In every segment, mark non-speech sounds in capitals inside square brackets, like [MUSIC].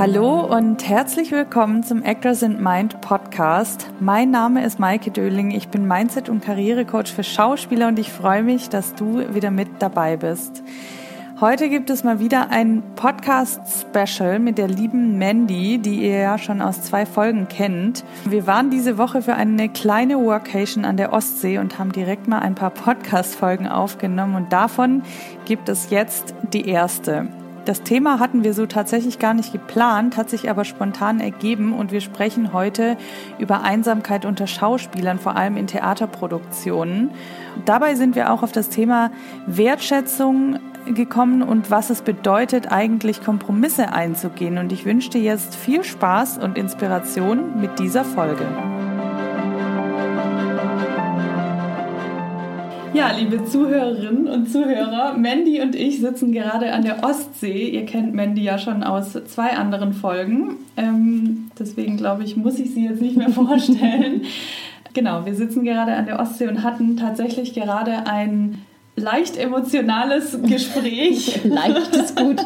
Hallo und herzlich willkommen zum Actors in Mind Podcast. Mein Name ist Maike Döling. Ich bin Mindset- und Karrierecoach für Schauspieler und ich freue mich, dass du wieder mit dabei bist. Heute gibt es mal wieder ein Podcast-Special mit der lieben Mandy, die ihr ja schon aus zwei Folgen kennt. Wir waren diese Woche für eine kleine Workation an der Ostsee und haben direkt mal ein paar Podcast-Folgen aufgenommen und davon gibt es jetzt die erste. Das Thema hatten wir so tatsächlich gar nicht geplant, hat sich aber spontan ergeben und wir sprechen heute über Einsamkeit unter Schauspielern, vor allem in Theaterproduktionen. Dabei sind wir auch auf das Thema Wertschätzung gekommen und was es bedeutet, eigentlich Kompromisse einzugehen. Und ich wünsche dir jetzt viel Spaß und Inspiration mit dieser Folge. Ja, liebe Zuhörerinnen und Zuhörer, Mandy und ich sitzen gerade an der Ostsee. Ihr kennt Mandy ja schon aus zwei anderen Folgen. Ähm, deswegen glaube ich, muss ich sie jetzt nicht mehr [LAUGHS] vorstellen. genau, wir sitzen gerade an der Ostsee und hatten tatsächlich gerade ein leicht emotionales [LAUGHS] Gespräch. leicht ist gut.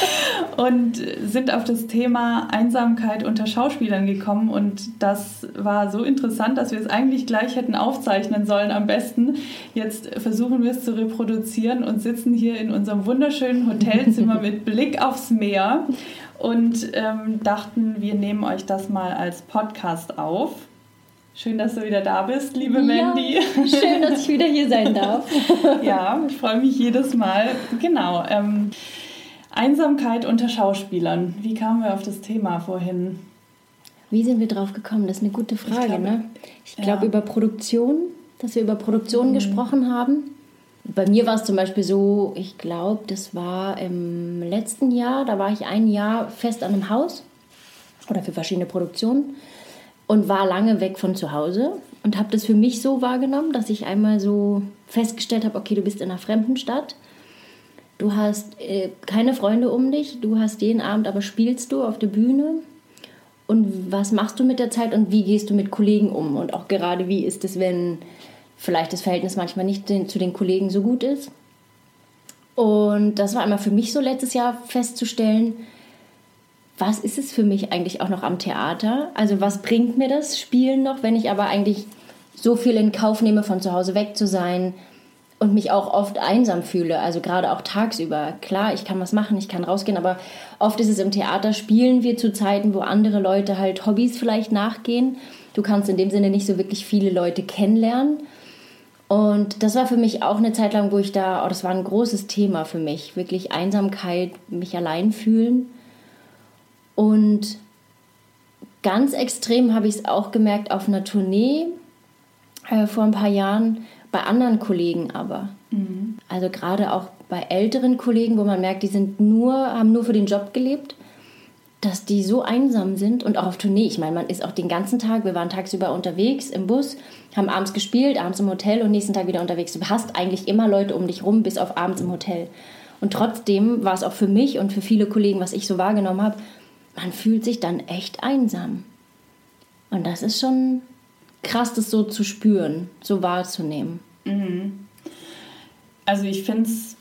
[LAUGHS] und sind auf das Thema Einsamkeit unter Schauspielern gekommen. Und das war so interessant, dass wir es eigentlich gleich hätten aufzeichnen sollen am besten. Jetzt versuchen wir es zu reproduzieren und sitzen hier in unserem wunderschönen Hotelzimmer [LAUGHS] mit Blick aufs Meer und ähm, dachten, wir nehmen euch das mal als Podcast auf. Schön, dass du wieder da bist, liebe ja, Mandy. Schön, dass ich wieder hier sein darf. [LAUGHS] ja, ich freue mich jedes Mal. Genau. Ähm, Einsamkeit unter Schauspielern. Wie kamen wir auf das Thema vorhin? Wie sind wir drauf gekommen? Das ist eine gute Frage. Ich glaube, ne? ich glaube ja. über Produktion, dass wir über Produktion mhm. gesprochen haben. Bei mir war es zum Beispiel so, ich glaube, das war im letzten Jahr, da war ich ein Jahr fest an einem Haus oder für verschiedene Produktionen und war lange weg von zu Hause und habe das für mich so wahrgenommen, dass ich einmal so festgestellt habe, okay, du bist in einer fremden Stadt, du hast äh, keine Freunde um dich, du hast jeden Abend aber spielst du auf der Bühne? Und was machst du mit der Zeit und wie gehst du mit Kollegen um? Und auch gerade wie ist es, wenn vielleicht das Verhältnis manchmal nicht zu den Kollegen so gut ist. Und das war einmal für mich so letztes Jahr festzustellen, was ist es für mich eigentlich auch noch am Theater? Also was bringt mir das Spielen noch, wenn ich aber eigentlich so viel in Kauf nehme, von zu Hause weg zu sein und mich auch oft einsam fühle, also gerade auch tagsüber. Klar, ich kann was machen, ich kann rausgehen, aber oft ist es im Theater, spielen wir zu Zeiten, wo andere Leute halt Hobbys vielleicht nachgehen. Du kannst in dem Sinne nicht so wirklich viele Leute kennenlernen. Und das war für mich auch eine Zeit lang, wo ich da, oh, das war ein großes Thema für mich, wirklich Einsamkeit, mich allein fühlen. Und ganz extrem habe ich es auch gemerkt auf einer Tournee äh, vor ein paar Jahren, bei anderen Kollegen aber. Mhm. Also gerade auch bei älteren Kollegen, wo man merkt, die sind nur, haben nur für den Job gelebt, dass die so einsam sind und auch auf Tournee. Ich meine, man ist auch den ganzen Tag, wir waren tagsüber unterwegs im Bus, haben abends gespielt, abends im Hotel und nächsten Tag wieder unterwegs. Du hast eigentlich immer Leute um dich rum, bis auf abends im Hotel. Und trotzdem war es auch für mich und für viele Kollegen, was ich so wahrgenommen habe, man fühlt sich dann echt einsam. Und das ist schon krass, das so zu spüren, so wahrzunehmen. Mhm. Also ich finde es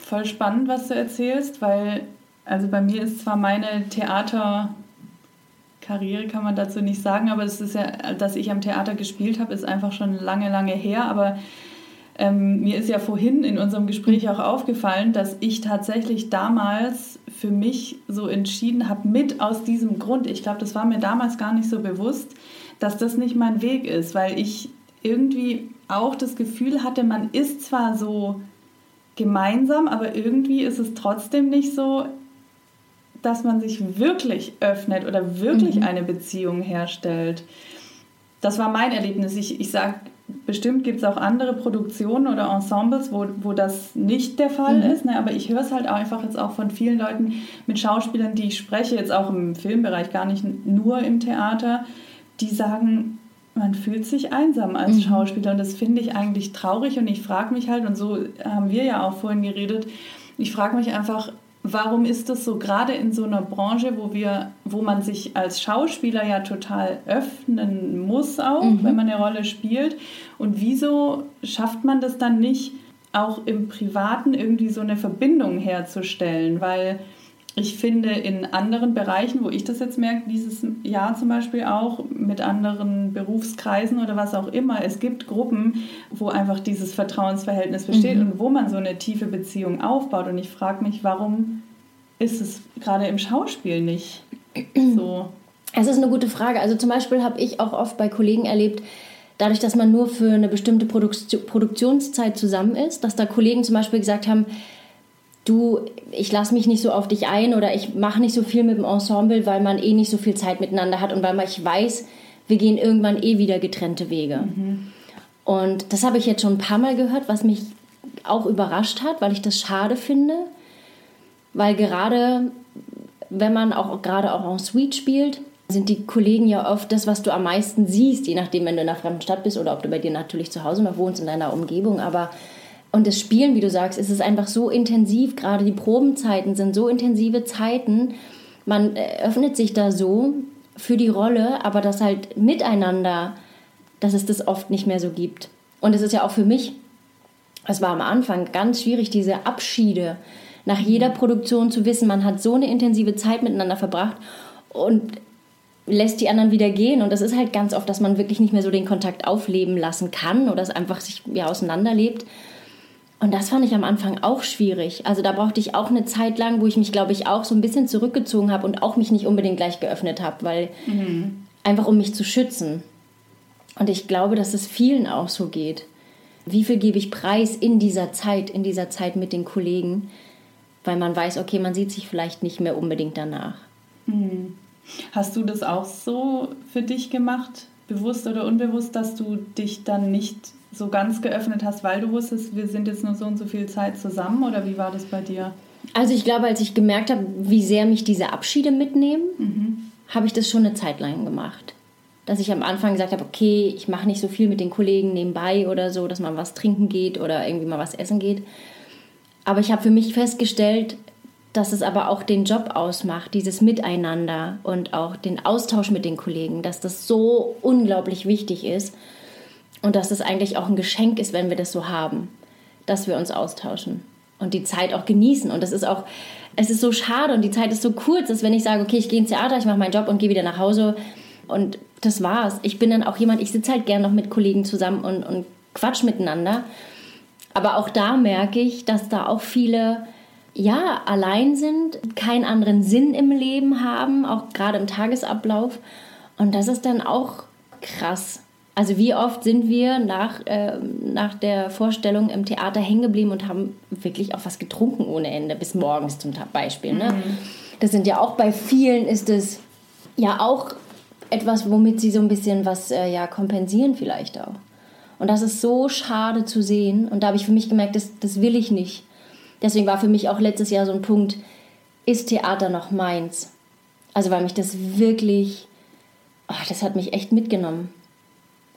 voll spannend, was du erzählst, weil also bei mir ist zwar meine Theaterkarriere, kann man dazu nicht sagen, aber es ist ja, dass ich am Theater gespielt habe, ist einfach schon lange, lange her. Aber ähm, mir ist ja vorhin in unserem Gespräch auch aufgefallen, dass ich tatsächlich damals für mich so entschieden habe, mit aus diesem Grund, ich glaube, das war mir damals gar nicht so bewusst, dass das nicht mein Weg ist, weil ich irgendwie auch das Gefühl hatte, man ist zwar so gemeinsam, aber irgendwie ist es trotzdem nicht so, dass man sich wirklich öffnet oder wirklich mhm. eine Beziehung herstellt. Das war mein Erlebnis. Ich, ich sage bestimmt gibt es auch andere Produktionen oder Ensembles, wo, wo das nicht der Fall mhm. ist. Ne? Aber ich höre es halt einfach jetzt auch von vielen Leuten mit Schauspielern, die ich spreche, jetzt auch im Filmbereich, gar nicht nur im Theater, die sagen, man fühlt sich einsam als mhm. Schauspieler und das finde ich eigentlich traurig und ich frage mich halt, und so haben wir ja auch vorhin geredet, ich frage mich einfach, Warum ist das so, gerade in so einer Branche, wo, wir, wo man sich als Schauspieler ja total öffnen muss, auch mhm. wenn man eine Rolle spielt? Und wieso schafft man das dann nicht, auch im Privaten irgendwie so eine Verbindung herzustellen? Weil ich finde in anderen Bereichen, wo ich das jetzt merke, dieses Jahr zum Beispiel auch mit anderen Berufskreisen oder was auch immer, es gibt Gruppen, wo einfach dieses Vertrauensverhältnis besteht mhm. und wo man so eine tiefe Beziehung aufbaut. Und ich frage mich, warum ist es gerade im Schauspiel nicht [CLEARS THROAT] so? Es ist eine gute Frage. Also zum Beispiel habe ich auch oft bei Kollegen erlebt, dadurch, dass man nur für eine bestimmte Produktionszeit zusammen ist, dass da Kollegen zum Beispiel gesagt haben, du, ich lasse mich nicht so auf dich ein oder ich mache nicht so viel mit dem Ensemble, weil man eh nicht so viel Zeit miteinander hat und weil man, ich weiß, wir gehen irgendwann eh wieder getrennte Wege. Mhm. Und das habe ich jetzt schon ein paar Mal gehört, was mich auch überrascht hat, weil ich das schade finde, weil gerade, wenn man auch gerade auch en Suite spielt, sind die Kollegen ja oft das, was du am meisten siehst, je nachdem, wenn du in einer fremden Stadt bist oder ob du bei dir natürlich zu Hause noch wohnst in deiner Umgebung, aber und das Spielen, wie du sagst, ist es einfach so intensiv, gerade die Probenzeiten sind so intensive Zeiten. Man öffnet sich da so für die Rolle, aber das halt miteinander, dass es das oft nicht mehr so gibt. Und es ist ja auch für mich, es war am Anfang ganz schwierig, diese Abschiede nach jeder Produktion zu wissen, man hat so eine intensive Zeit miteinander verbracht und lässt die anderen wieder gehen. Und das ist halt ganz oft, dass man wirklich nicht mehr so den Kontakt aufleben lassen kann oder es einfach sich ja auseinanderlebt. Und das fand ich am Anfang auch schwierig. Also da brauchte ich auch eine Zeit lang, wo ich mich, glaube ich, auch so ein bisschen zurückgezogen habe und auch mich nicht unbedingt gleich geöffnet habe, weil mhm. einfach um mich zu schützen. Und ich glaube, dass es vielen auch so geht. Wie viel gebe ich preis in dieser Zeit, in dieser Zeit mit den Kollegen, weil man weiß, okay, man sieht sich vielleicht nicht mehr unbedingt danach. Mhm. Hast du das auch so für dich gemacht, bewusst oder unbewusst, dass du dich dann nicht so ganz geöffnet hast, weil du wusstest, wir sind jetzt nur so und so viel Zeit zusammen oder wie war das bei dir? Also ich glaube, als ich gemerkt habe, wie sehr mich diese Abschiede mitnehmen, mhm. habe ich das schon eine Zeit lang gemacht. Dass ich am Anfang gesagt habe, okay, ich mache nicht so viel mit den Kollegen nebenbei oder so, dass man was trinken geht oder irgendwie mal was essen geht. Aber ich habe für mich festgestellt, dass es aber auch den Job ausmacht, dieses Miteinander und auch den Austausch mit den Kollegen, dass das so unglaublich wichtig ist und dass es eigentlich auch ein Geschenk ist, wenn wir das so haben, dass wir uns austauschen und die Zeit auch genießen. Und das ist auch, es ist so schade und die Zeit ist so kurz, dass wenn ich sage, okay, ich gehe ins Theater, ich mache meinen Job und gehe wieder nach Hause und das war's. Ich bin dann auch jemand, ich sitze halt gern noch mit Kollegen zusammen und, und quatsch miteinander. Aber auch da merke ich, dass da auch viele ja allein sind, keinen anderen Sinn im Leben haben, auch gerade im Tagesablauf. Und das ist dann auch krass. Also wie oft sind wir nach, äh, nach der Vorstellung im Theater hängen geblieben und haben wirklich auch was getrunken ohne Ende, bis morgens zum Beispiel. Ne? Mhm. Das sind ja auch bei vielen ist es ja auch etwas, womit sie so ein bisschen was äh, ja, kompensieren vielleicht auch. Und das ist so schade zu sehen. Und da habe ich für mich gemerkt, das, das will ich nicht. Deswegen war für mich auch letztes Jahr so ein Punkt, ist Theater noch meins? Also weil mich das wirklich, oh, das hat mich echt mitgenommen.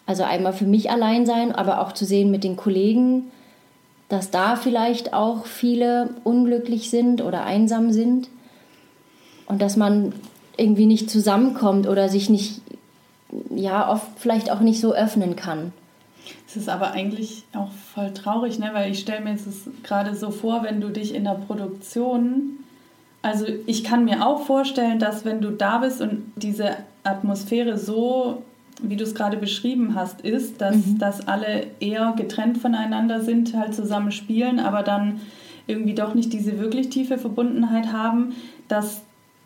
Also einmal für mich allein sein, aber auch zu sehen mit den Kollegen, dass da vielleicht auch viele unglücklich sind oder einsam sind und dass man irgendwie nicht zusammenkommt oder sich nicht, ja, oft vielleicht auch nicht so öffnen kann. Es ist aber eigentlich auch voll traurig, ne? weil ich stelle mir jetzt gerade so vor, wenn du dich in der Produktion, also ich kann mir auch vorstellen, dass wenn du da bist und diese Atmosphäre so wie du es gerade beschrieben hast, ist, dass, mhm. dass alle eher getrennt voneinander sind, halt zusammen spielen, aber dann irgendwie doch nicht diese wirklich tiefe Verbundenheit haben, dass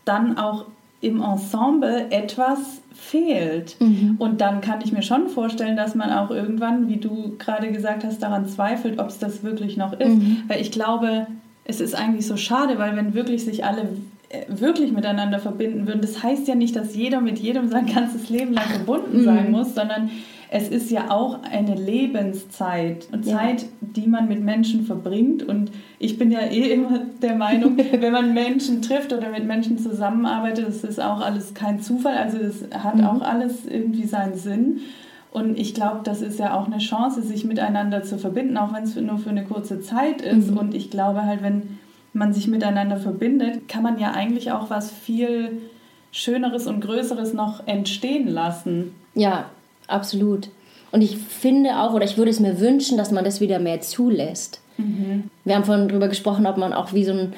dann auch im Ensemble etwas fehlt. Mhm. Und dann kann ich mir schon vorstellen, dass man auch irgendwann, wie du gerade gesagt hast, daran zweifelt, ob es das wirklich noch ist. Mhm. Weil ich glaube, es ist eigentlich so schade, weil wenn wirklich sich alle wirklich miteinander verbinden würden. Das heißt ja nicht, dass jeder mit jedem sein ganzes Leben lang verbunden sein mhm. muss, sondern es ist ja auch eine Lebenszeit und ja. Zeit, die man mit Menschen verbringt. Und ich bin ja eh immer der Meinung, [LAUGHS] wenn man Menschen trifft oder mit Menschen zusammenarbeitet, das ist auch alles kein Zufall. Also es hat mhm. auch alles irgendwie seinen Sinn. Und ich glaube, das ist ja auch eine Chance, sich miteinander zu verbinden, auch wenn es nur für eine kurze Zeit ist. Mhm. Und ich glaube halt, wenn man sich miteinander verbindet, kann man ja eigentlich auch was viel Schöneres und Größeres noch entstehen lassen. Ja, absolut. Und ich finde auch, oder ich würde es mir wünschen, dass man das wieder mehr zulässt. Mhm. Wir haben vorhin darüber gesprochen, ob man auch wie so ein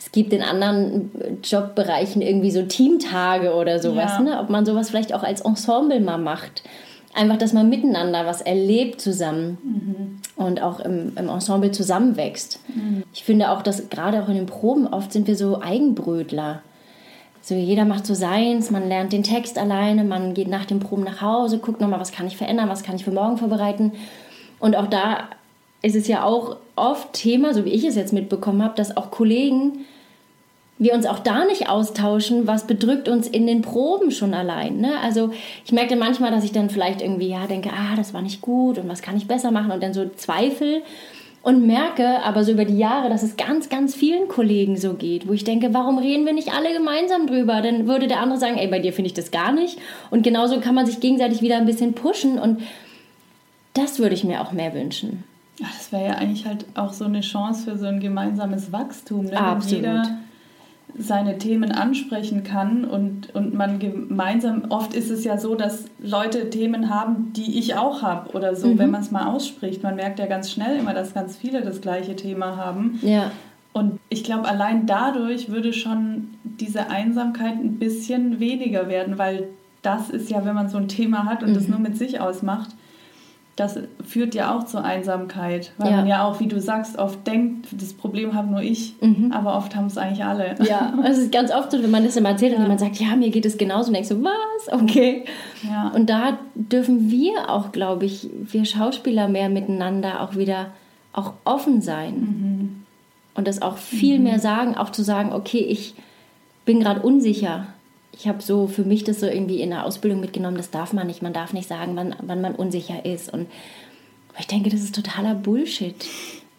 es gibt in anderen Jobbereichen irgendwie so Teamtage oder sowas, ja. ne? ob man sowas vielleicht auch als Ensemble mal macht. Einfach, dass man miteinander was erlebt zusammen mhm. und auch im, im, Ensemble zusammenwächst. Mhm. Ich finde auch, dass gerade auch in den Proben oft sind wir so Eigenbrötler. So jeder macht so seins, man lernt den Text alleine, man geht nach den Proben nach Hause, guckt nochmal, was kann ich verändern, was kann ich für morgen vorbereiten. Und auch da ist es ja auch oft Thema, so wie ich es jetzt mitbekommen habe, dass auch Kollegen wir uns auch da nicht austauschen, was bedrückt uns in den Proben schon allein. Ne? Also ich merke manchmal, dass ich dann vielleicht irgendwie ja denke, ah, das war nicht gut und was kann ich besser machen und dann so Zweifel und merke aber so über die Jahre, dass es ganz, ganz vielen Kollegen so geht, wo ich denke, warum reden wir nicht alle gemeinsam drüber? Dann würde der andere sagen, ey, bei dir finde ich das gar nicht. Und genauso kann man sich gegenseitig wieder ein bisschen pushen und das würde ich mir auch mehr wünschen. Ja, das wäre ja eigentlich halt auch so eine Chance für so ein gemeinsames Wachstum. Ne? Absolut. Wenn jeder seine Themen ansprechen kann und, und man gemeinsam, oft ist es ja so, dass Leute Themen haben, die ich auch habe oder so, mhm. wenn man es mal ausspricht. Man merkt ja ganz schnell immer, dass ganz viele das gleiche Thema haben. Ja. Und ich glaube, allein dadurch würde schon diese Einsamkeit ein bisschen weniger werden, weil das ist ja, wenn man so ein Thema hat und mhm. das nur mit sich ausmacht, das führt ja auch zur Einsamkeit, weil ja. man ja auch, wie du sagst, oft denkt, das Problem habe nur ich, mhm. aber oft haben es eigentlich alle. Ja, [LAUGHS] es ist ganz oft so, wenn man das immer erzählt ja. und jemand sagt, ja, mir geht es genauso und denkst so, was? Okay. Ja. Und da dürfen wir auch, glaube ich, wir Schauspieler mehr miteinander auch wieder auch offen sein mhm. und das auch viel mhm. mehr sagen, auch zu sagen, okay, ich bin gerade unsicher ich habe so für mich das so irgendwie in der Ausbildung mitgenommen, das darf man nicht. Man darf nicht sagen, wann, wann man unsicher ist. Und ich denke, das ist totaler Bullshit.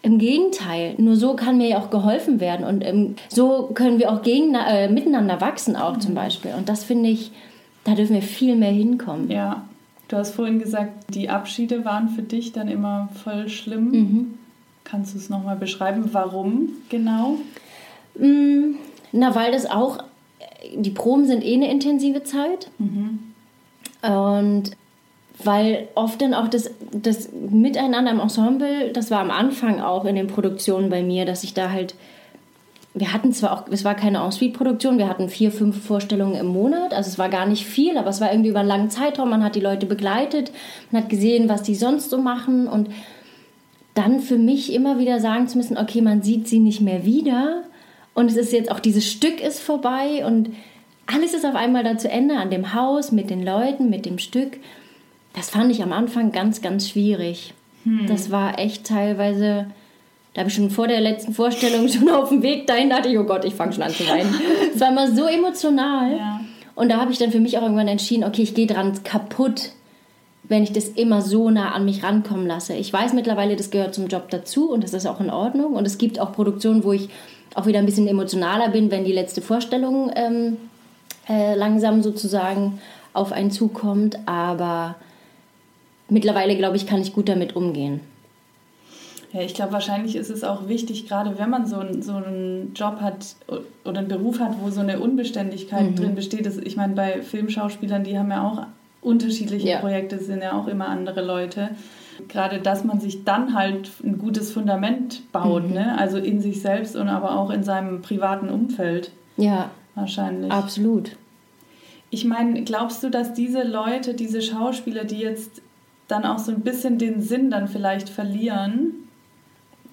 Im Gegenteil, nur so kann mir ja auch geholfen werden und ähm, so können wir auch gegen, äh, miteinander wachsen auch mhm. zum Beispiel. Und das finde ich, da dürfen wir viel mehr hinkommen. Ja, du hast vorhin gesagt, die Abschiede waren für dich dann immer voll schlimm. Mhm. Kannst du es nochmal beschreiben, warum genau? Mm, na, weil das auch die Proben sind eh eine intensive Zeit. Mhm. Und weil oft dann auch das, das Miteinander im Ensemble, das war am Anfang auch in den Produktionen bei mir, dass ich da halt, wir hatten zwar auch, es war keine Ensuite-Produktion, wir hatten vier, fünf Vorstellungen im Monat, also es war gar nicht viel, aber es war irgendwie über einen langen Zeitraum, man hat die Leute begleitet, man hat gesehen, was die sonst so machen und dann für mich immer wieder sagen zu müssen, okay, man sieht sie nicht mehr wieder, und es ist jetzt auch dieses Stück ist vorbei und alles ist auf einmal da zu Ende an dem Haus, mit den Leuten, mit dem Stück. Das fand ich am Anfang ganz, ganz schwierig. Hm. Das war echt teilweise, da habe ich schon vor der letzten Vorstellung [LAUGHS] schon auf dem Weg dahin dachte ich, oh Gott, ich fange schon an zu weinen. [LAUGHS] Es war immer so emotional. Ja. Und da habe ich dann für mich auch irgendwann entschieden, okay, ich gehe dran kaputt, wenn ich das immer so nah an mich rankommen lasse. Ich weiß mittlerweile, das gehört zum Job dazu und das ist auch in Ordnung. Und es gibt auch Produktionen, wo ich auch wieder ein bisschen emotionaler bin, wenn die letzte Vorstellung ähm, äh, langsam sozusagen auf einen zukommt. Aber mittlerweile, glaube ich, kann ich gut damit umgehen. Ja, ich glaube, wahrscheinlich ist es auch wichtig, gerade wenn man so, ein, so einen Job hat oder einen Beruf hat, wo so eine Unbeständigkeit mhm. drin besteht. Das, ich meine, bei Filmschauspielern, die haben ja auch unterschiedliche ja. Projekte, sind ja auch immer andere Leute gerade, dass man sich dann halt ein gutes Fundament baut, mhm. ne? also in sich selbst und aber auch in seinem privaten Umfeld. Ja. Wahrscheinlich. Absolut. Ich meine, glaubst du, dass diese Leute, diese Schauspieler, die jetzt dann auch so ein bisschen den Sinn dann vielleicht verlieren,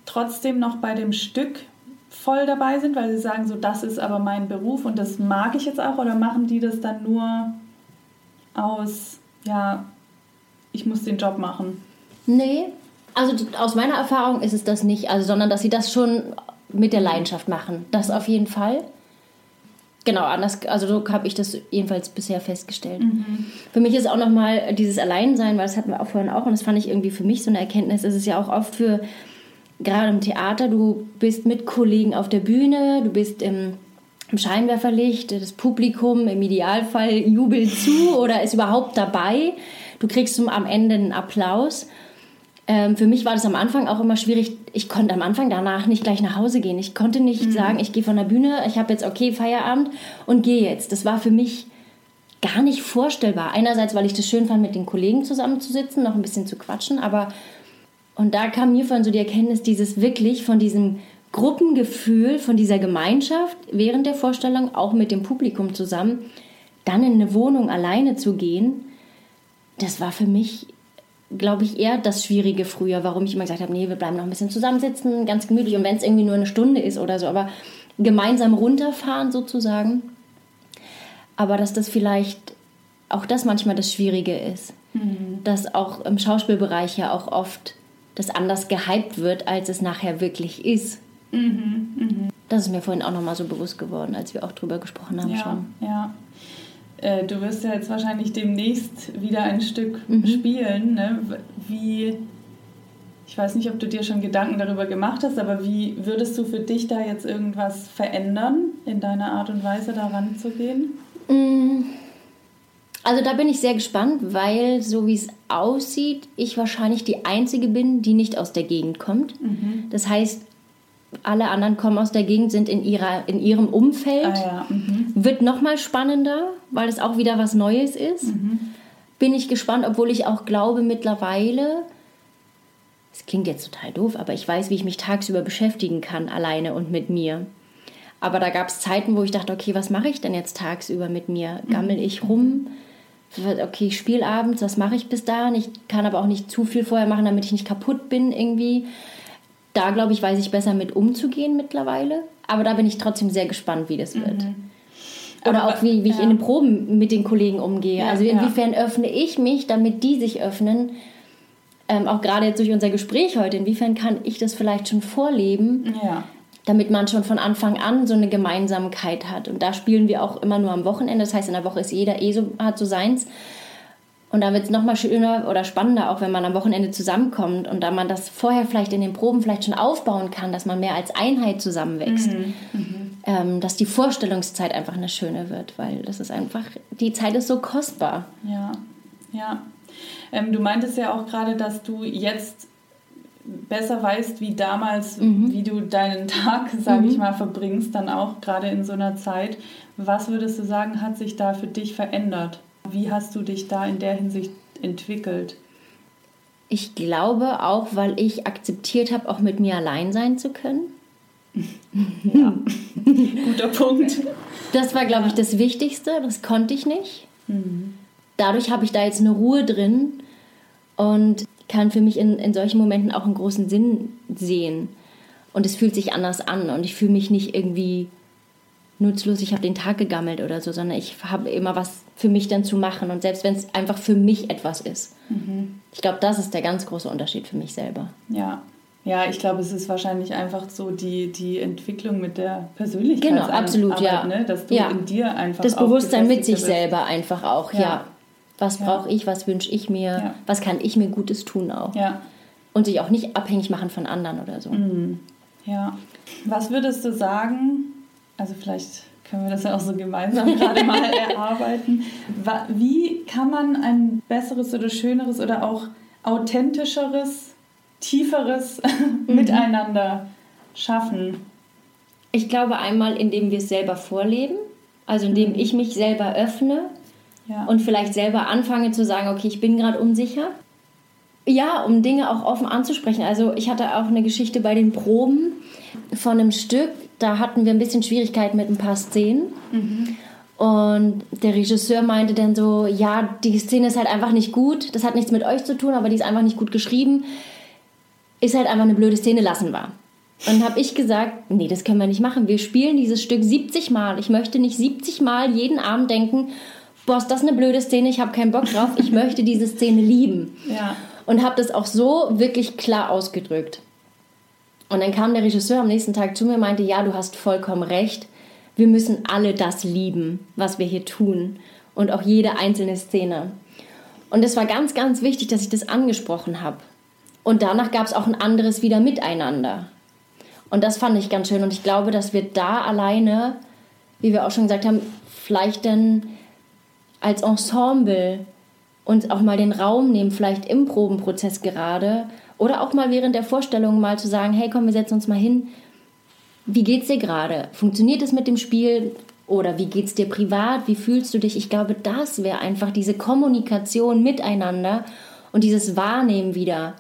trotzdem noch bei dem Stück voll dabei sind, weil sie sagen, so das ist aber mein Beruf und das mag ich jetzt auch oder machen die das dann nur aus, ja, ich muss den Job machen? Nee, also aus meiner Erfahrung ist es das nicht, also, sondern dass sie das schon mit der Leidenschaft machen. Das auf jeden Fall. Genau, anders, also so habe ich das jedenfalls bisher festgestellt. Mhm. Für mich ist auch nochmal dieses Alleinsein, weil das hatten wir auch vorhin auch und das fand ich irgendwie für mich so eine Erkenntnis, ist es ja auch oft für, gerade im Theater, du bist mit Kollegen auf der Bühne, du bist im, im Scheinwerferlicht, das Publikum im Idealfall jubelt zu oder ist überhaupt dabei. Du kriegst am Ende einen Applaus ähm, für mich war das am Anfang auch immer schwierig. Ich konnte am Anfang danach nicht gleich nach Hause gehen. Ich konnte nicht mhm. sagen, ich gehe von der Bühne, ich habe jetzt okay Feierabend und gehe jetzt. Das war für mich gar nicht vorstellbar. Einerseits, weil ich das schön fand, mit den Kollegen zusammenzusitzen, noch ein bisschen zu quatschen, aber und da kam mir von so die Erkenntnis, dieses wirklich von diesem Gruppengefühl von dieser Gemeinschaft während der Vorstellung, auch mit dem Publikum zusammen, dann in eine Wohnung alleine zu gehen, das war für mich, glaube ich, eher das Schwierige früher, warum ich immer gesagt habe, nee, wir bleiben noch ein bisschen zusammensitzen, ganz gemütlich und wenn es irgendwie nur eine Stunde ist oder so, aber gemeinsam runterfahren sozusagen. Aber dass das vielleicht auch das manchmal das Schwierige ist, mhm. dass auch im Schauspielbereich ja auch oft das anders gehypt wird, als es nachher wirklich ist. Mhm, mh. Das ist mir vorhin auch nochmal so bewusst geworden, als wir auch drüber gesprochen haben ja, schon. Ja. Äh, du wirst ja jetzt wahrscheinlich demnächst wieder ein Stück mhm. spielen. Ne? Wie, ich weiß nicht, ob du dir schon Gedanken darüber gemacht hast, aber wie würdest du für dich da jetzt irgendwas verändern in deiner Art und Weise daran zu gehen? Mm. Also da bin ich sehr gespannt, weil so wie es aussieht, ich wahrscheinlich die Einzige bin, die nicht aus der Gegend kommt. Mhm. Das heißt, alle anderen kommen aus der Gegend, sind in, ihrer, in ihrem Umfeld. Ah, ja. mhm. Wird nochmal spannender, weil es auch wieder was Neues ist. Mhm. Bin ich gespannt, obwohl ich auch glaube mittlerweile, es klingt jetzt total doof, aber ich weiß, wie ich mich tagsüber beschäftigen kann, alleine und mit mir. Aber da gab es Zeiten, wo ich dachte, okay, was mache ich denn jetzt tagsüber mit mir? Gammel ich rum? Okay, ich spiele abends, was mache ich bis dahin? Ich kann aber auch nicht zu viel vorher machen, damit ich nicht kaputt bin irgendwie da, glaube ich, weiß ich besser mit umzugehen mittlerweile. Aber da bin ich trotzdem sehr gespannt, wie das wird. Mhm. Oder aber, auch, wie, wie ja. ich in den Proben mit den Kollegen umgehe. Ja, also inwiefern ja. öffne ich mich, damit die sich öffnen. Ähm, auch gerade jetzt durch unser Gespräch heute, inwiefern kann ich das vielleicht schon vorleben, damit man schon von Anfang an so eine Gemeinsamkeit hat. Und da spielen wir auch immer nur am Wochenende. Das heißt, in der Woche ist jeder eh so, hat so seins. Und dann wird es nochmal schöner oder spannender, auch wenn man am Wochenende zusammenkommt und da man das vorher vielleicht in den Proben vielleicht schon aufbauen kann, dass man mehr als Einheit zusammenwächst. Mhm. Mhm. Ähm, dass die Vorstellungszeit einfach eine schöne wird, weil das ist einfach, die Zeit ist so kostbar. Ja, ja. Ähm, du meintest ja auch gerade, dass du jetzt besser weißt wie damals, mhm. wie du deinen Tag, sage ich mhm. mal, verbringst, dann auch gerade in so einer Zeit. Was würdest du sagen, hat sich da für dich verändert? Wie hast du dich da in der Hinsicht entwickelt? Ich glaube auch, weil ich akzeptiert habe, auch mit mir allein sein zu können. [LAUGHS] Ja, [LAUGHS] guter Punkt. Das war, glaube ich, das Wichtigste. Das konnte ich nicht. Mhm. Dadurch habe ich da jetzt eine Ruhe drin und kann für mich in, in solchen Momenten auch einen großen Sinn sehen. Und es fühlt sich anders an und ich fühle mich nicht irgendwie nutzlos, ich habe den Tag gegammelt oder so, sondern ich habe immer was für mich dann zu machen und selbst wenn es einfach für mich etwas ist. Mhm. Ich glaube, das ist der ganz große Unterschied für mich selber. Ja. Ja, ich glaube, es ist wahrscheinlich einfach so die, die Entwicklung mit der Persönlichkeit. Genau, absolut, Arbeit, ja. Ne? Dass du ja. in dir einfach. Das Bewusstsein mit sich bist. selber einfach auch, ja. ja. Was ja. brauche ich, was wünsche ich mir, was kann ich mir Gutes tun auch. Ja. Und sich auch nicht abhängig machen von anderen oder so. Mhm. Ja. Was würdest du sagen, also vielleicht können wir das ja auch so gemeinsam gerade mal [LAUGHS] erarbeiten. Wie kann man ein besseres oder schöneres oder auch authentischeres, tieferes [LAUGHS] mhm. Miteinander schaffen? Ich glaube einmal, indem wir es selber vorleben, also indem mhm. ich mich selber öffne ja. und vielleicht selber anfange zu sagen, okay, ich bin gerade unsicher. Ja, um Dinge auch offen anzusprechen. Also ich hatte auch eine Geschichte bei den Proben von einem Stück, da hatten wir ein bisschen Schwierigkeiten mit ein paar Szenen. Mhm. Und der Regisseur meinte dann so, ja, die Szene ist halt einfach nicht gut, das hat nichts mit euch zu tun, aber die ist einfach nicht gut geschrieben. Ist halt einfach eine blöde Szene, lassen wir. Und dann habe ich gesagt, nee, das können wir nicht machen. Wir spielen dieses Stück 70 Mal. Ich möchte nicht 70 Mal jeden Abend denken, boah, ist das eine blöde Szene, ich habe keinen Bock drauf, ich möchte diese Szene lieben. Ja. Und habe das auch so wirklich klar ausgedrückt. Und dann kam der Regisseur am nächsten Tag zu mir und meinte, ja, du hast vollkommen recht. Wir müssen alle das lieben, was wir hier tun. Und auch jede einzelne Szene. Und es war ganz, ganz wichtig, dass ich das angesprochen habe. Und danach gab es auch ein anderes wieder miteinander. Und das fand ich ganz schön. Und ich glaube, dass wir da alleine, wie wir auch schon gesagt haben, vielleicht dann als Ensemble uns auch mal den Raum nehmen, vielleicht im Probenprozess gerade oder auch mal während der Vorstellung mal zu sagen, hey komm, wir setzen uns mal hin. Wie geht's dir gerade? Funktioniert es mit dem Spiel? Oder wie geht's dir privat? Wie fühlst du dich? Ich glaube, das wäre einfach diese Kommunikation miteinander und dieses Wahrnehmen wieder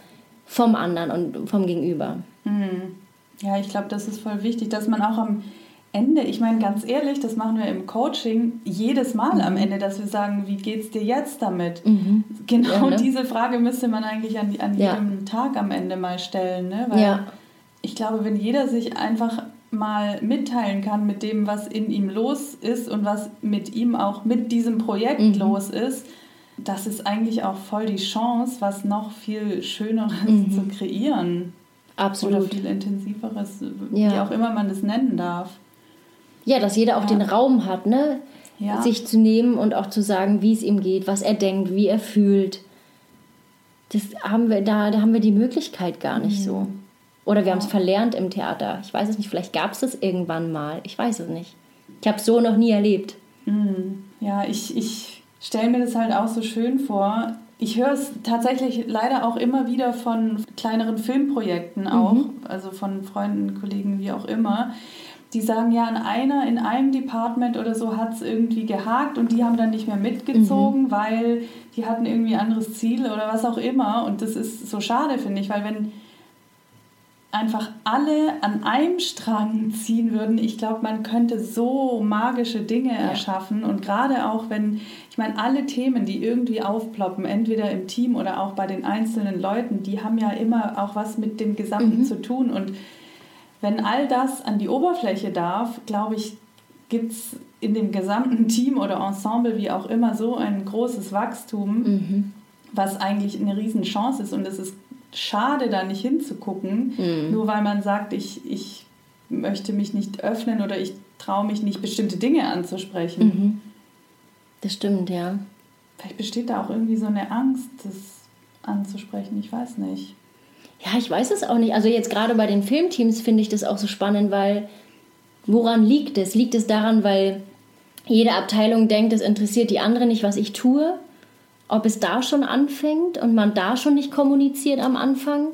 vom anderen und vom Gegenüber. Mhm. Ja, ich glaube, das ist voll wichtig, dass man auch am Ende, ich meine ganz ehrlich, das machen wir im Coaching jedes Mal mhm. am Ende, dass wir sagen, wie geht's dir jetzt damit? Mhm. Genau ja, ne? diese Frage müsste man eigentlich an, an ja. jedem Tag am Ende mal stellen, ne? Weil ja. ich glaube, wenn jeder sich einfach mal mitteilen kann mit dem, was in ihm los ist und was mit ihm auch mit diesem Projekt mhm. los ist, das ist eigentlich auch voll die Chance, was noch viel Schöneres mhm. zu kreieren. Absolut. Oder viel intensiveres, ja. wie auch immer man es nennen darf. Ja, dass jeder auch ja. den Raum hat, ne? Ja. Sich zu nehmen und auch zu sagen, wie es ihm geht, was er denkt, wie er fühlt. Das haben wir, da, da haben wir die Möglichkeit gar nicht mhm. so. Oder wir haben es verlernt im Theater. Ich weiß es nicht, vielleicht gab es das irgendwann mal. Ich weiß es nicht. Ich habe es so noch nie erlebt. Mhm. Ja, ich, ich stelle mir das halt auch so schön vor. Ich höre es tatsächlich leider auch immer wieder von kleineren Filmprojekten auch, mhm. also von Freunden, Kollegen, wie auch immer, die sagen ja, in einer, in einem Department oder so hat es irgendwie gehakt und die haben dann nicht mehr mitgezogen, mhm. weil die hatten irgendwie ein anderes Ziel oder was auch immer. Und das ist so schade, finde ich, weil wenn einfach alle an einem Strang ziehen würden, ich glaube, man könnte so magische Dinge ja. erschaffen. Und gerade auch, wenn, ich meine, alle Themen, die irgendwie aufploppen, entweder im Team oder auch bei den einzelnen Leuten, die haben ja immer auch was mit dem Gesamten mhm. zu tun. Und wenn all das an die Oberfläche darf, glaube ich, gibt es in dem gesamten Team oder Ensemble, wie auch immer, so ein großes Wachstum, mhm. was eigentlich eine Riesenchance ist. Und es ist schade, da nicht hinzugucken, mhm. nur weil man sagt, ich, ich möchte mich nicht öffnen oder ich traue mich nicht, bestimmte Dinge anzusprechen. Mhm. Das stimmt, ja. Vielleicht besteht da auch irgendwie so eine Angst, das anzusprechen. Ich weiß nicht. Ja, ich weiß es auch nicht. Also jetzt gerade bei den Filmteams finde ich das auch so spannend, weil woran liegt es? Liegt es daran, weil jede Abteilung denkt, es interessiert die andere nicht, was ich tue? Ob es da schon anfängt und man da schon nicht kommuniziert am Anfang?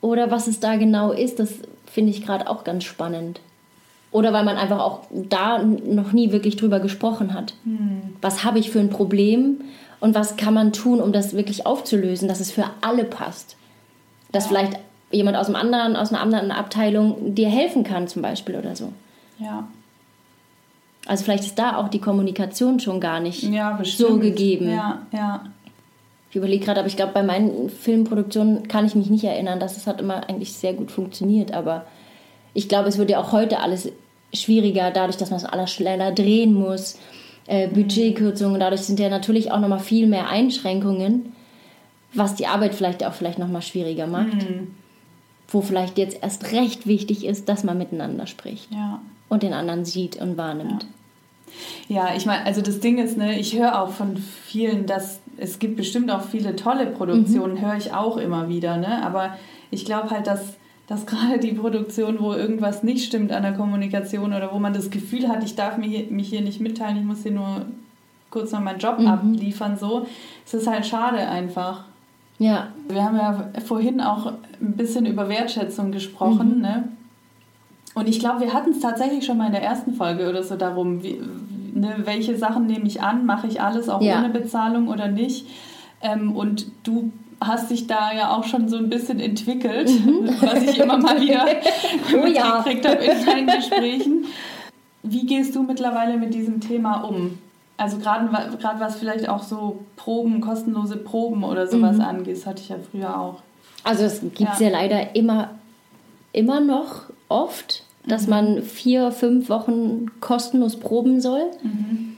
Oder was es da genau ist, das finde ich gerade auch ganz spannend. Oder weil man einfach auch da noch nie wirklich drüber gesprochen hat. Hm. Was habe ich für ein Problem und was kann man tun, um das wirklich aufzulösen, dass es für alle passt? Dass vielleicht jemand aus, einem anderen, aus einer anderen Abteilung dir helfen kann, zum Beispiel oder so. Ja. Also vielleicht ist da auch die Kommunikation schon gar nicht ja, so gegeben. Ja, ja. Ich überlege gerade, aber ich glaube, bei meinen Filmproduktionen kann ich mich nicht erinnern, dass es hat immer eigentlich sehr gut funktioniert. Aber ich glaube, es wird ja auch heute alles schwieriger, dadurch, dass man es alles schneller drehen muss. Äh, Budgetkürzungen, dadurch sind ja natürlich auch nochmal viel mehr Einschränkungen was die Arbeit vielleicht auch vielleicht nochmal schwieriger macht. Mhm. Wo vielleicht jetzt erst recht wichtig ist, dass man miteinander spricht ja. und den anderen sieht und wahrnimmt. Ja, ja ich meine, also das Ding ist, ne, ich höre auch von vielen, dass es gibt bestimmt auch viele tolle Produktionen, mhm. höre ich auch immer wieder, ne? Aber ich glaube halt, dass dass [LAUGHS] gerade die Produktion, wo irgendwas nicht stimmt an der Kommunikation oder wo man das Gefühl hat, ich darf mich hier, mich hier nicht mitteilen, ich muss hier nur kurz noch meinen Job mhm. abliefern, so, es ist halt schade einfach. Ja. Wir haben ja vorhin auch ein bisschen über Wertschätzung gesprochen, mhm. ne? Und ich glaube, wir hatten es tatsächlich schon mal in der ersten Folge oder so darum, wie, ne, welche Sachen nehme ich an, mache ich alles auch ja. ohne Bezahlung oder nicht. Ähm, und du hast dich da ja auch schon so ein bisschen entwickelt, mhm. [LAUGHS] was ich immer mal wieder [LAUGHS] oh, mitgekriegt ja. habe in deinen Gesprächen. Wie gehst du mittlerweile mit diesem Thema um? Also gerade was vielleicht auch so Proben, kostenlose Proben oder sowas mhm. angeht, das hatte ich ja früher auch. Also es gibt es ja. ja. leider immer, immer noch oft, dass mhm. man vier, fünf Wochen kostenlos proben soll. Mhm.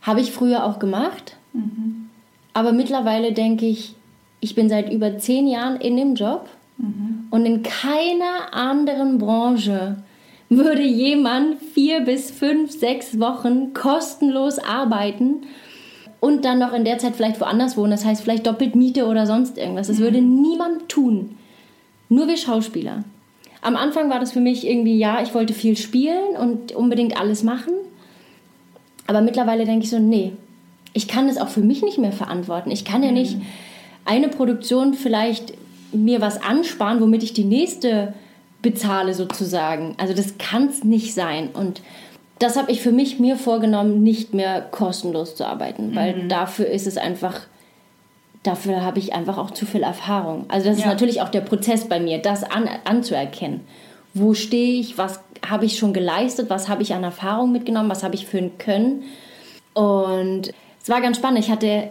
Habe ich früher auch gemacht. Mhm. Aber mittlerweile denke ich, ich bin seit über zehn Jahren in dem Job mhm. und in keiner anderen Branche würde jemand vier bis fünf, sechs Wochen kostenlos arbeiten und dann noch in der Zeit vielleicht woanders wohnen. Das heißt vielleicht doppelt Miete oder sonst irgendwas. Das würde mhm. niemand tun. Nur wir Schauspieler. Am Anfang war das für mich irgendwie, ja, ich wollte viel spielen und unbedingt alles machen. Aber mittlerweile denke ich so, nee, ich kann das auch für mich nicht mehr verantworten. Ich kann ja mhm. nicht eine Produktion vielleicht mir was ansparen, womit ich die nächste bezahle sozusagen. Also das kann es nicht sein. Und das habe ich für mich mir vorgenommen, nicht mehr kostenlos zu arbeiten, weil mhm. dafür ist es einfach dafür habe ich einfach auch zu viel Erfahrung. Also das ja. ist natürlich auch der Prozess bei mir, das an, anzuerkennen. Wo stehe ich, was habe ich schon geleistet, was habe ich an Erfahrung mitgenommen, was habe ich für ein Können. Und es war ganz spannend. Ich hatte,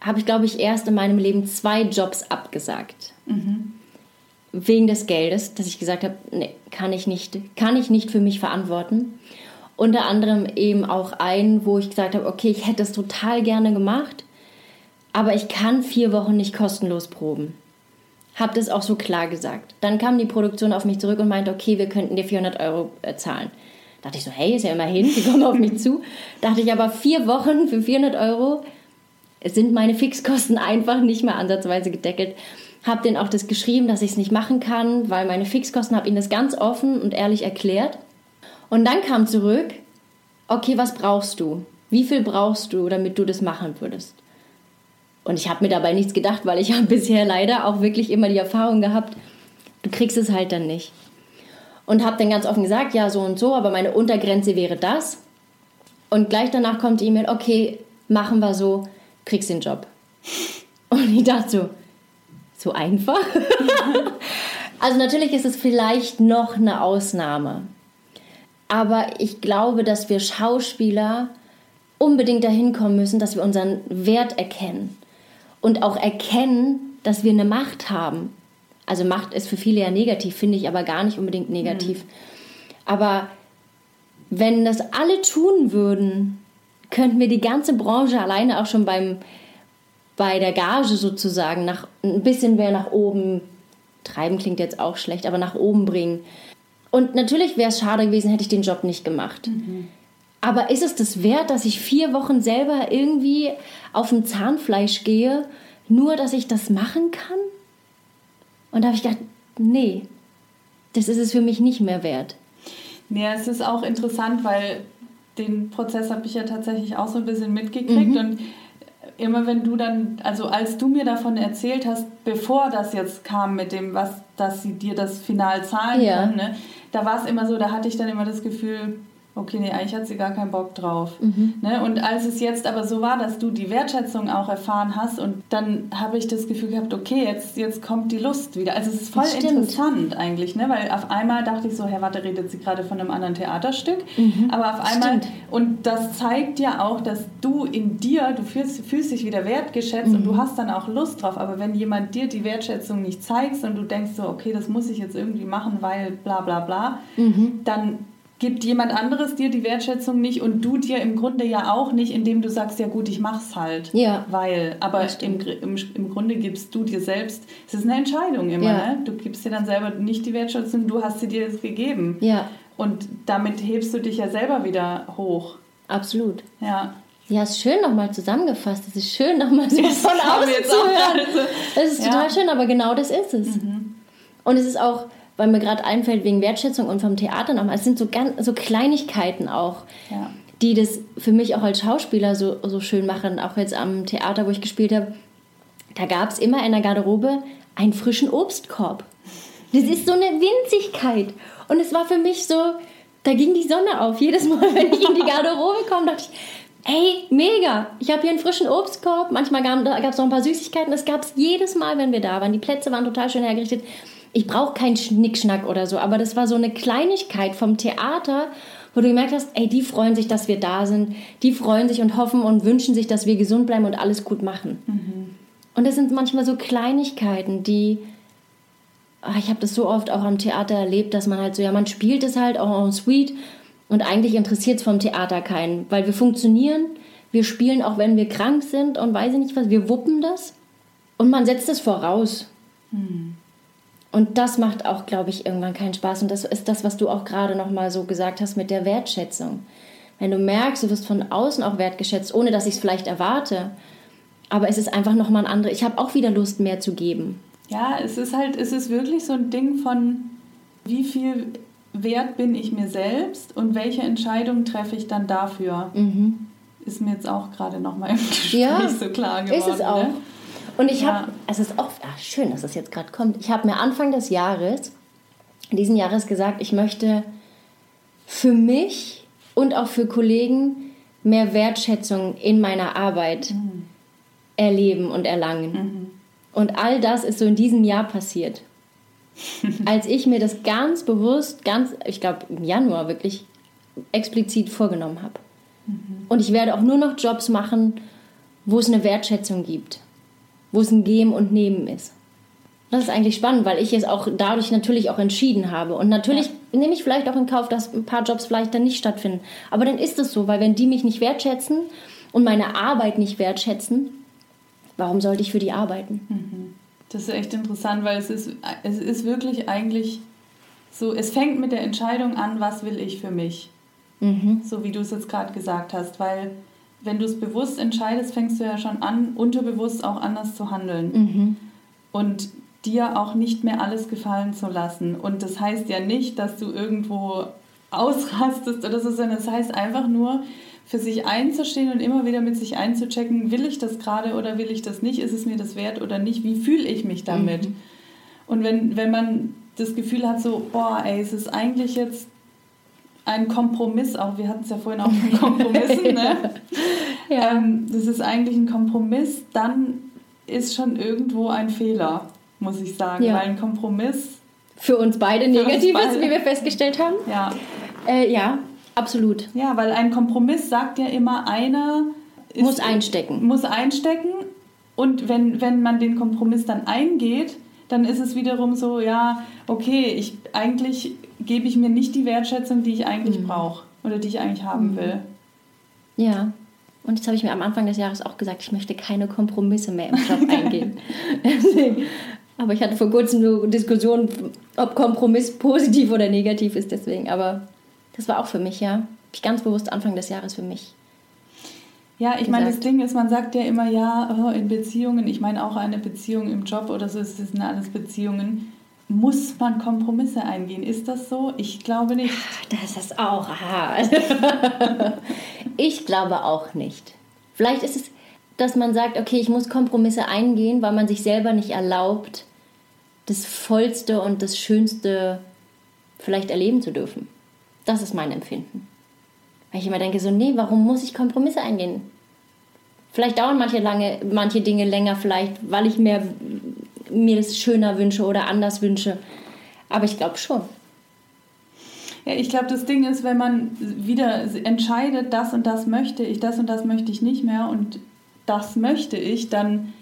habe ich glaube ich erst in meinem Leben zwei Jobs abgesagt. Mhm. Wegen des Geldes, dass ich gesagt habe, nee, kann ich nicht, kann ich nicht für mich verantworten. Unter anderem eben auch einen, wo ich gesagt habe, okay, ich hätte es total gerne gemacht, aber ich kann vier Wochen nicht kostenlos proben. Hab das auch so klar gesagt. Dann kam die Produktion auf mich zurück und meinte, okay, wir könnten dir 400 Euro äh, zahlen. Dachte ich so, hey, ist ja immerhin, die kommen auf mich zu. Dachte ich aber, vier Wochen für 400 Euro sind meine Fixkosten [LAUGHS] einfach nicht mehr ansatzweise gedeckelt. Hab denen auch das geschrieben, dass ich es nicht machen kann, weil meine Fixkosten, habe ihnen das ganz offen und ehrlich erklärt. Und dann kam zurück, okay, was brauchst du? Wie viel brauchst du, damit du das machen würdest? Und ich habe mir dabei nichts gedacht, weil ich habe [LAUGHS] bisher leider auch wirklich immer die Erfahrung gehabt, du kriegst es halt dann nicht. Und habe dann ganz offen gesagt, ja, so und so, aber meine Untergrenze wäre das. Und gleich danach kommt die E-Mail, okay, machen wir so, kriegst den Job. [LAUGHS] Und ich dachte so, so einfach? [LAUGHS] also natürlich ist es vielleicht noch eine Ausnahme. Aber ich glaube, dass wir Schauspieler unbedingt dahin kommen müssen, dass wir unseren Wert erkennen und auch erkennen, dass wir eine Macht haben. Also Macht ist für viele ja negativ, finde ich aber gar nicht unbedingt negativ. Mhm. Aber wenn das alle tun würden, könnten wir die ganze Branche alleine auch schon beim, bei der Gage sozusagen nach, ein bisschen mehr nach oben treiben, klingt jetzt auch schlecht, aber nach oben bringen. Und natürlich wäre es schade gewesen, hätte ich den Job nicht gemacht. Mhm. Aber ist es das wert, dass ich vier Wochen selber irgendwie auf dem Zahnfleisch gehe, nur dass ich das machen kann? Und da habe ich gedacht, nee, das ist es für mich nicht mehr wert. Ja, es ist auch interessant, weil den Prozess habe ich ja tatsächlich auch so ein bisschen mitgekriegt mhm. und immer wenn du dann, also als du mir davon erzählt hast, bevor das jetzt kam mit dem, was, dass sie dir das final zahlen ja. können, ne, da war es immer so, da hatte ich dann immer das Gefühl, okay, nee, eigentlich hat sie gar keinen Bock drauf. Mhm. Ne? Und als es jetzt aber so war, dass du die Wertschätzung auch erfahren hast und dann habe ich das Gefühl gehabt, okay, jetzt, jetzt kommt die Lust wieder. Also es ist voll interessant eigentlich, ne? weil auf einmal dachte ich so, Herr Watte redet sie gerade von einem anderen Theaterstück, mhm. aber auf einmal, Stimmt. und das zeigt ja auch, dass du in dir, du fühlst, fühlst dich wieder wertgeschätzt mhm. und du hast dann auch Lust drauf, aber wenn jemand dir die Wertschätzung nicht zeigt und du denkst so, okay, das muss ich jetzt irgendwie machen, weil bla bla bla, mhm. dann gibt jemand anderes dir die Wertschätzung nicht und du dir im Grunde ja auch nicht, indem du sagst, ja gut, ich mach's halt. Ja. Weil, aber im, im, im Grunde gibst du dir selbst, es ist eine Entscheidung immer, ja. ne? Du gibst dir dann selber nicht die Wertschätzung, du hast sie dir jetzt gegeben. Ja. Und damit hebst du dich ja selber wieder hoch. Absolut. Ja. Ja, ist schön nochmal zusammengefasst. Es ist schön nochmal so das von außen zu hören. Es ist ja. total schön, aber genau das ist es. Mhm. Und es ist auch, weil mir gerade einfällt, wegen Wertschätzung und vom Theater nochmal, es sind so, ganz, so Kleinigkeiten auch, ja. die das für mich auch als Schauspieler so, so schön machen. Auch jetzt am Theater, wo ich gespielt habe, da gab es immer in der Garderobe einen frischen Obstkorb. Das ist so eine Winzigkeit. Und es war für mich so, da ging die Sonne auf. Jedes Mal, wenn ich in die Garderobe komme, dachte ich, Ey, mega! Ich habe hier einen frischen Obstkorb. Manchmal gab es noch ein paar Süßigkeiten. Das gab es jedes Mal, wenn wir da waren. Die Plätze waren total schön hergerichtet ich brauche keinen Schnickschnack oder so, aber das war so eine Kleinigkeit vom Theater, wo du gemerkt hast, ey, die freuen sich, dass wir da sind, die freuen sich und hoffen und wünschen sich, dass wir gesund bleiben und alles gut machen. Mhm. Und das sind manchmal so Kleinigkeiten, die, ach, ich habe das so oft auch am Theater erlebt, dass man halt so, ja, man spielt es halt auch en suite und eigentlich interessiert es vom Theater keinen, weil wir funktionieren, wir spielen auch, wenn wir krank sind und weiß ich nicht was, wir wuppen das und man setzt es voraus. Mhm. Und das macht auch, glaube ich, irgendwann keinen Spaß. Und das ist das, was du auch gerade noch mal so gesagt hast mit der Wertschätzung. Wenn du merkst, du wirst von außen auch wertgeschätzt, ohne dass ich es vielleicht erwarte, aber es ist einfach noch mal ein anderes. Ich habe auch wieder Lust, mehr zu geben. Ja, es ist halt, es ist wirklich so ein Ding von, wie viel wert bin ich mir selbst und welche Entscheidung treffe ich dann dafür. Mhm. Ist mir jetzt auch gerade noch mal im Gespräch ja, so klar geworden. Ist es auch. Ne? Und ich habe, es ist auch schön, dass es jetzt gerade kommt. Ich habe mir Anfang des Jahres, diesen Jahres gesagt, ich möchte für mich und auch für Kollegen mehr Wertschätzung in meiner Arbeit mhm. erleben und erlangen. Mhm. Und all das ist so in diesem Jahr passiert. [LAUGHS] Als ich mir das ganz bewusst, ganz, ich glaube im Januar wirklich explizit vorgenommen habe. Mhm. Und ich werde auch nur noch Jobs machen, wo es eine Wertschätzung gibt, wo es ein Geben und Nehmen ist. Das ist eigentlich spannend, weil ich es auch dadurch natürlich auch entschieden habe. Und natürlich ja. nehme ich vielleicht auch in Kauf, dass ein paar Jobs vielleicht dann nicht stattfinden. Aber dann ist es so, weil wenn die mich nicht wertschätzen und meine Arbeit nicht wertschätzen, warum sollte ich für die arbeiten? Mhm. Das ist echt interessant, weil es ist, es ist wirklich eigentlich so, es fängt mit der Entscheidung an, was will ich für mich. Mhm. So wie du es jetzt gerade gesagt hast, weil wenn du es bewusst entscheidest, fängst du ja schon an, unterbewusst auch anders zu handeln. Mhm. Und dir auch nicht mehr alles gefallen zu lassen. Und das heißt ja nicht, dass du irgendwo ausrastest oder so, sondern das heißt einfach nur, für sich einzustehen und immer wieder mit sich einzuchecken, will ich das gerade oder will ich das nicht, ist es mir das wert oder nicht, wie fühle ich mich damit? Mhm. Und wenn, wenn man das Gefühl hat, so, boah, ey, es ist eigentlich jetzt ein Kompromiss, auch wir hatten es ja vorhin auch von Kompromissen, ne? [LAUGHS] ja. Ähm, das ist eigentlich ein Kompromiss, dann ist schon irgendwo ein Fehler muss ich sagen, ja. weil ein Kompromiss für uns beide negativ ist, wie wir festgestellt haben. Ja. Äh, ja, absolut. Ja, weil ein Kompromiss sagt ja immer, einer ist, muss einstecken. Muss einstecken und wenn, wenn man den Kompromiss dann eingeht, dann ist es wiederum so, ja, okay, ich, eigentlich gebe ich mir nicht die Wertschätzung, die ich eigentlich mhm. brauche oder die ich eigentlich haben mhm. will. Ja. Und das habe ich mir am Anfang des Jahres auch gesagt, ich möchte keine Kompromisse mehr im Job [LAUGHS] eingehen. [LAUGHS] Aber ich hatte vor kurzem eine Diskussion, ob Kompromiss positiv oder negativ ist, deswegen. Aber das war auch für mich, ja. Ich ganz bewusst Anfang des Jahres für mich. Ja, ich meine, das Ding ist, man sagt ja immer, ja, oh, in Beziehungen, ich meine auch eine Beziehung im Job oder so, es sind alles Beziehungen, muss man Kompromisse eingehen. Ist das so? Ich glaube nicht. Das ist auch hart. [LAUGHS] ich glaube auch nicht. Vielleicht ist es, dass man sagt, okay, ich muss Kompromisse eingehen, weil man sich selber nicht erlaubt, das Vollste und das Schönste vielleicht erleben zu dürfen. Das ist mein Empfinden. Weil ich immer denke, so, nee, warum muss ich Kompromisse eingehen? Vielleicht dauern manche, lange, manche Dinge länger, vielleicht, weil ich mehr, mir das schöner wünsche oder anders wünsche. Aber ich glaube schon. Ja, ich glaube, das Ding ist, wenn man wieder entscheidet, das und das möchte ich, das und das möchte ich nicht mehr und das möchte ich, dann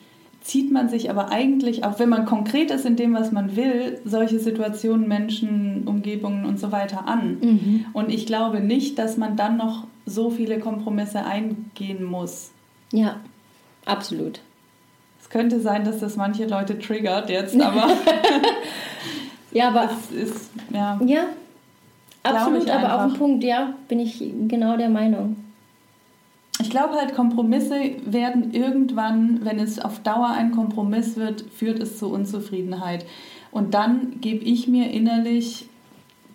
zieht man sich aber eigentlich, auch wenn man konkret ist in dem, was man will, solche Situationen, Menschen, Umgebungen und so weiter an. Mhm. Und ich glaube nicht, dass man dann noch so viele Kompromisse eingehen muss. Ja, absolut. Es könnte sein, dass das manche Leute triggert jetzt, [LAUGHS] aber. ja, aber. Es ist, ja. Ja, absolut, aber auf den Punkt, ja, bin ich genau der Meinung ich glaube halt, Kompromisse werden irgendwann, wenn es auf Dauer ein Kompromiss wird, führt es zu Unzufriedenheit. Und dann gebe ich mir innerlich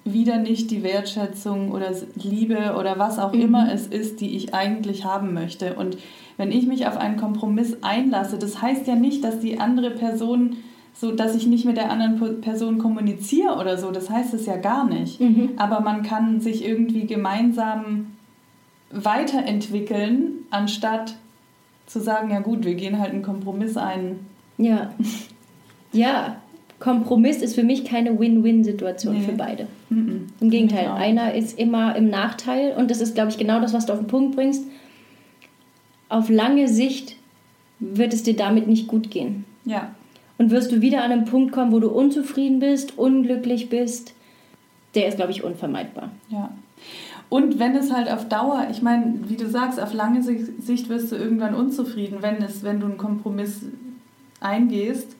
wieder nicht die Wertschätzung oder Liebe oder was auch mhm. immer es ist, die ich eigentlich haben möchte. Und wenn ich mich auf einen Kompromiss einlasse, das heißt ja nicht, dass die andere Person so, dass ich nicht mit der anderen Person kommuniziere oder so, das heißt es ja gar nicht. Mhm. Aber man kann sich irgendwie gemeinsam weiterentwickeln, anstatt zu sagen, ja gut, wir gehen halt einen Kompromiss ein. Ja. Ja, Kompromiss ist für mich keine Win-Win-Situation nee. für beide. Mhm. Im Gegenteil, einer ist immer im Nachteil und das ist, glaube ich, genau das, was du auf den Punkt bringst. Auf lange Sicht wird es dir damit nicht gut gehen. Ja. Und wirst du wieder an einen Punkt kommen, wo du unzufrieden bist, unglücklich bist, der ist, glaube ich, unvermeidbar. Ja. Und wenn es halt auf Dauer, ich meine, wie du sagst, auf lange Sicht wirst du irgendwann unzufrieden, wenn, es, wenn du einen Kompromiss eingehst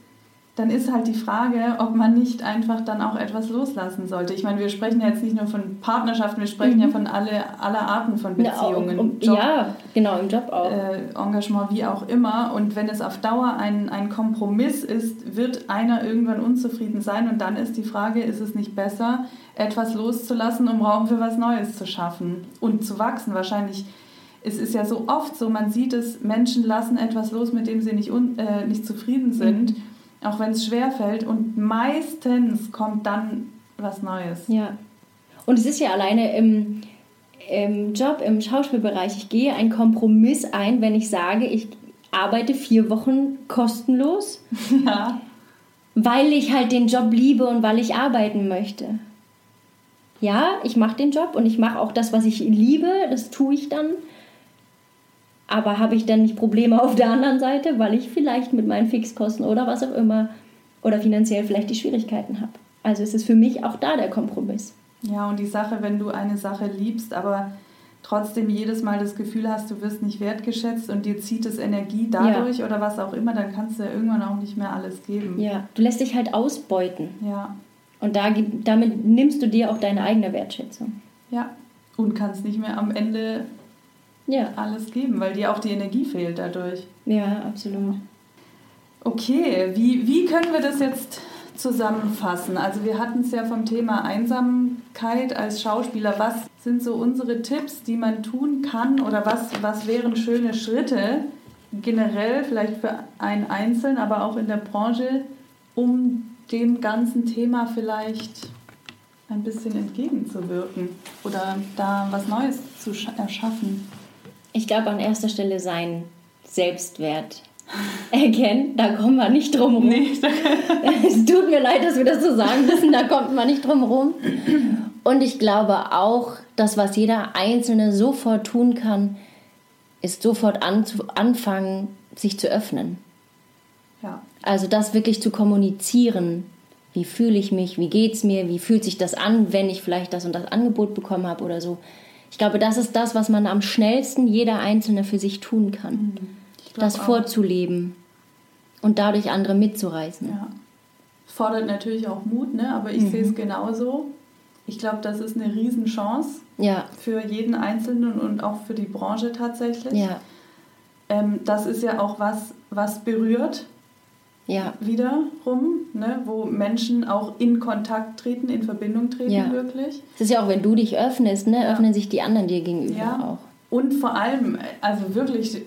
dann ist halt die Frage, ob man nicht einfach dann auch etwas loslassen sollte. Ich meine, wir sprechen ja jetzt nicht nur von Partnerschaften, wir sprechen mhm. ja von alle, aller Arten von Beziehungen. Ja, um, Job, ja, genau, im Job auch. Äh, Engagement, wie auch immer. Und wenn es auf Dauer ein, ein Kompromiss ist, wird einer irgendwann unzufrieden sein. Und dann ist die Frage, ist es nicht besser, etwas loszulassen, um Raum für was Neues zu schaffen und zu wachsen? Wahrscheinlich es ist ja so oft so, man sieht es, Menschen lassen etwas los, mit dem sie nicht, un, äh, nicht zufrieden sind. Mhm auch wenn es schwer fällt. Und meistens kommt dann was Neues. Ja. Und es ist ja alleine im, im Job, im Schauspielbereich, ich gehe einen Kompromiss ein, wenn ich sage, ich arbeite vier Wochen kostenlos, [LAUGHS] ja. weil ich halt den Job liebe und weil ich arbeiten möchte. Ja, ich mache den Job und ich mache auch das, was ich liebe, das tue ich dann. Aber habe ich dann nicht Probleme auf der anderen Seite, weil ich vielleicht mit meinen Fixkosten oder was auch immer oder finanziell vielleicht die Schwierigkeiten habe? Also es ist für mich auch da der Kompromiss. Ja, und die Sache, wenn du eine Sache liebst, aber trotzdem jedes Mal das Gefühl hast, du wirst nicht wertgeschätzt und dir zieht es Energie dadurch ja. oder was auch immer, dann kannst du irgendwann auch nicht mehr alles geben. Ja, du lässt dich halt ausbeuten. Ja. Und da, damit nimmst du dir auch deine eigene Wertschätzung. Ja, und kannst nicht mehr am Ende ja. alles geben, weil dir auch die Energie fehlt dadurch. Ja, absolut. Okay, wie, wie können wir das jetzt zusammenfassen? Also wir hatten es ja vom Thema Einsamkeit als Schauspieler. Was sind so unsere Tipps, die man tun kann oder was, was wären schöne Schritte generell vielleicht für einen Einzelnen, aber auch in der Branche, um dem ganzen Thema vielleicht ein bisschen entgegenzuwirken oder da was Neues zu erschaffen? Ich glaube an erster Stelle sein Selbstwert erkennen, [LAUGHS] da kommen wir nicht drum rum. Nee. [LAUGHS] es tut mir leid, dass wir das so sagen müssen, da kommt man nicht drum rum. Und ich glaube auch, dass was jeder Einzelne sofort tun kann, ist sofort anfangen, sich zu öffnen. Ja. Also das wirklich zu kommunizieren. Wie fühle ich mich? Wie geht es mir? Wie fühlt sich das an, wenn ich vielleicht das und das Angebot bekommen habe oder so? Ich glaube, das ist das, was man am schnellsten jeder Einzelne für sich tun kann. Mhm das vorzuleben und dadurch andere mitzureißen. Ja. Fordert natürlich auch Mut, ne? aber ich mhm. sehe es genauso. Ich glaube, das ist eine Riesenchance ja. für jeden Einzelnen und auch für die Branche tatsächlich. Ja. Ähm, das ist ja auch was, was berührt. Ja. Wiederum, ne, wo Menschen auch in Kontakt treten, in Verbindung treten, ja. wirklich. Es ist ja auch, wenn du dich öffnest, ne, öffnen sich die anderen dir gegenüber ja. auch. Und vor allem, also wirklich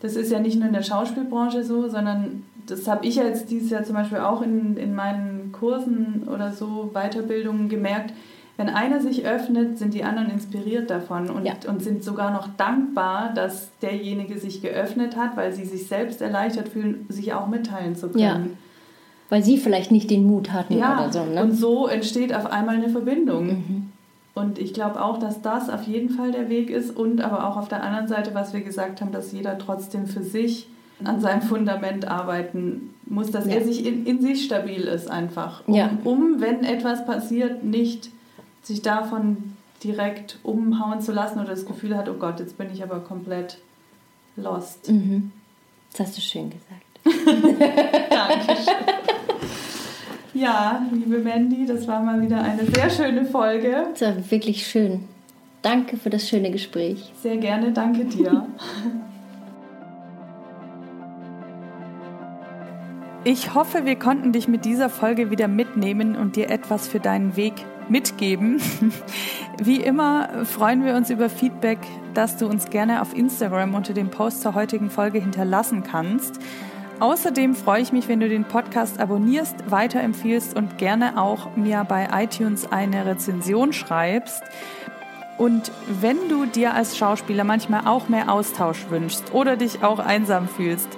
das ist ja nicht nur in der Schauspielbranche so, sondern das habe ich jetzt dieses Jahr zum Beispiel auch in, in meinen Kursen oder so Weiterbildungen gemerkt. Wenn einer sich öffnet, sind die anderen inspiriert davon und, ja. und sind sogar noch dankbar, dass derjenige sich geöffnet hat, weil sie sich selbst erleichtert fühlen, sich auch mitteilen zu können. Ja. Weil sie vielleicht nicht den Mut hatten ja, oder so. Ne? Und so entsteht auf einmal eine Verbindung. Mhm. Und ich glaube auch, dass das auf jeden Fall der Weg ist und aber auch auf der anderen Seite, was wir gesagt haben, dass jeder trotzdem für sich an seinem Fundament arbeiten muss, dass ja. er sich in, in sich stabil ist einfach. Um, ja. um, wenn etwas passiert, nicht sich davon direkt umhauen zu lassen oder das Gefühl hat, oh Gott, jetzt bin ich aber komplett lost. Mhm. Das hast du schön gesagt. [LAUGHS] Dankeschön. Ja, liebe Mandy, das war mal wieder eine sehr schöne Folge. Das war wirklich schön. Danke für das schöne Gespräch. Sehr gerne, danke dir. Ich hoffe, wir konnten dich mit dieser Folge wieder mitnehmen und dir etwas für deinen Weg mitgeben. [LAUGHS] Wie immer freuen wir uns über Feedback, das du uns gerne auf Instagram unter dem Post zur heutigen Folge hinterlassen kannst. Außerdem freue ich mich, wenn du den Podcast abonnierst, weiterempfiehlst und gerne auch mir bei iTunes eine Rezension schreibst. Und wenn du dir als Schauspieler manchmal auch mehr Austausch wünschst oder dich auch einsam fühlst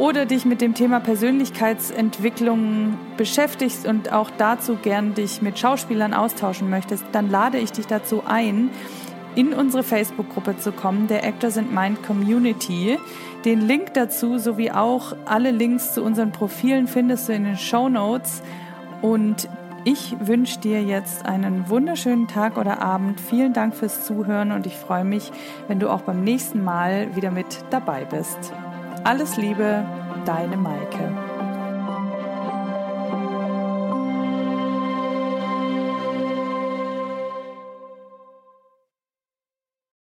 oder dich mit dem Thema Persönlichkeitsentwicklung beschäftigst und auch dazu gern dich mit Schauspielern austauschen möchtest, dann lade ich dich dazu ein, in unsere Facebook-Gruppe zu kommen, der Actors and Mind Community. Den Link dazu sowie auch alle Links zu unseren Profilen findest du in den Show Notes. Und ich wünsche dir jetzt einen wunderschönen Tag oder Abend. Vielen Dank fürs Zuhören und ich freue mich, wenn du auch beim nächsten Mal wieder mit dabei bist. Alles Liebe, deine Maike.